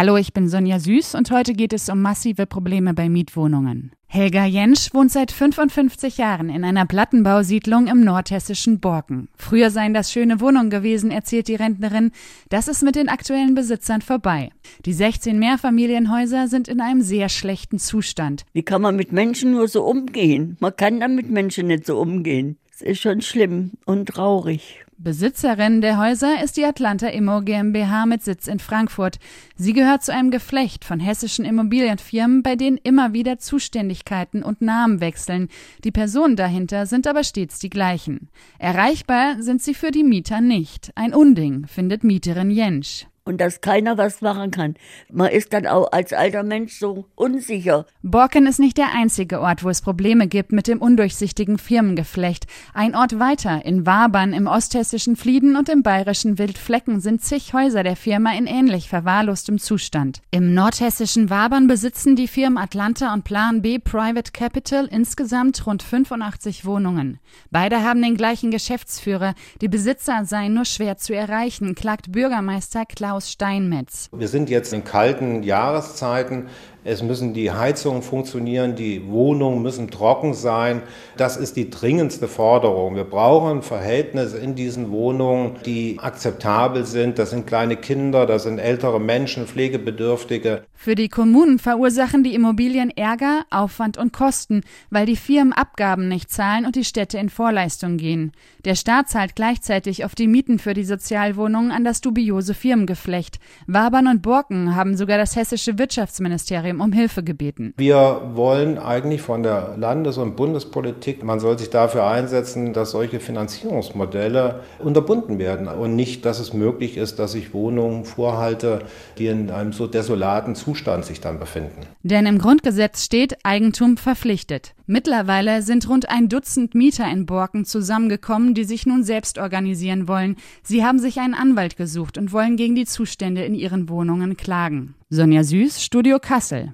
Hallo, ich bin Sonja Süß und heute geht es um massive Probleme bei Mietwohnungen. Helga Jentsch wohnt seit 55 Jahren in einer Plattenbausiedlung im nordhessischen Borken. Früher seien das schöne Wohnungen gewesen, erzählt die Rentnerin. Das ist mit den aktuellen Besitzern vorbei. Die 16 Mehrfamilienhäuser sind in einem sehr schlechten Zustand. Wie kann man mit Menschen nur so umgehen? Man kann dann mit Menschen nicht so umgehen. Es ist schon schlimm und traurig. Besitzerin der Häuser ist die Atlanta Immo GmbH mit Sitz in Frankfurt. Sie gehört zu einem Geflecht von hessischen Immobilienfirmen, bei denen immer wieder Zuständigkeiten und Namen wechseln. Die Personen dahinter sind aber stets die gleichen. Erreichbar sind sie für die Mieter nicht. Ein Unding, findet Mieterin Jentsch und dass keiner was machen kann. Man ist dann auch als alter Mensch so unsicher. Borken ist nicht der einzige Ort, wo es Probleme gibt mit dem undurchsichtigen Firmengeflecht. Ein Ort weiter, in Wabern im osthessischen Flieden und im bayerischen Wildflecken sind zig Häuser der Firma in ähnlich verwahrlostem Zustand. Im nordhessischen Wabern besitzen die Firmen Atlanta und Plan B Private Capital insgesamt rund 85 Wohnungen. Beide haben den gleichen Geschäftsführer. Die Besitzer seien nur schwer zu erreichen, klagt Bürgermeister Klaus Klaus Steinmetz. Wir sind jetzt in kalten Jahreszeiten. Es müssen die Heizungen funktionieren, die Wohnungen müssen trocken sein. Das ist die dringendste Forderung. Wir brauchen Verhältnisse in diesen Wohnungen, die akzeptabel sind. Das sind kleine Kinder, das sind ältere Menschen, Pflegebedürftige. Für die Kommunen verursachen die Immobilien Ärger, Aufwand und Kosten, weil die Firmen Abgaben nicht zahlen und die Städte in Vorleistung gehen. Der Staat zahlt gleichzeitig auf die Mieten für die Sozialwohnungen an das dubiose Firmengeflecht. Wabern und Borken haben sogar das hessische Wirtschaftsministerium Ministerium um Hilfe gebeten. Wir wollen eigentlich von der Landes- und Bundespolitik, man soll sich dafür einsetzen, dass solche Finanzierungsmodelle unterbunden werden und nicht, dass es möglich ist, dass ich Wohnungen vorhalte, die in einem so desolaten Zustand sich dann befinden. Denn im Grundgesetz steht Eigentum verpflichtet. Mittlerweile sind rund ein Dutzend Mieter in Borken zusammengekommen, die sich nun selbst organisieren wollen. Sie haben sich einen Anwalt gesucht und wollen gegen die Zustände in ihren Wohnungen klagen. Sonja Süß, Studio Kassel.